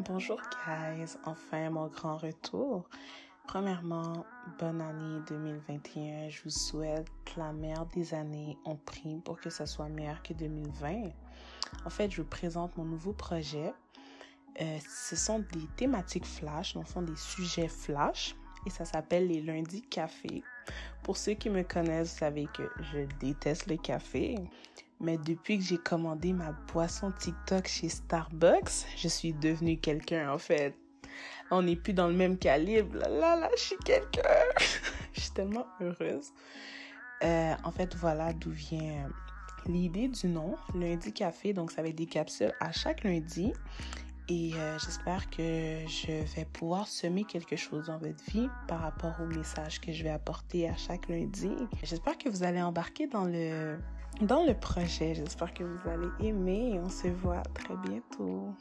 Bonjour guys, enfin mon grand retour. Premièrement, bonne année 2021. Je vous souhaite la meilleure des années. On prie pour que ça soit meilleur que 2020. En fait, je vous présente mon nouveau projet. Euh, ce sont des thématiques flash, donc fond des sujets flash. Et ça s'appelle les lundis café. Pour ceux qui me connaissent, vous savez que je déteste le café. Mais depuis que j'ai commandé ma boisson TikTok chez Starbucks, je suis devenue quelqu'un en fait. On n'est plus dans le même calibre. Là, là, là, je suis quelqu'un. je suis tellement heureuse. Euh, en fait, voilà d'où vient l'idée du nom, Lundi Café. Donc, ça va être des capsules à chaque lundi. Et euh, j'espère que je vais pouvoir semer quelque chose dans votre vie par rapport au message que je vais apporter à chaque lundi. J'espère que vous allez embarquer dans le, dans le projet. J'espère que vous allez aimer on se voit très bientôt.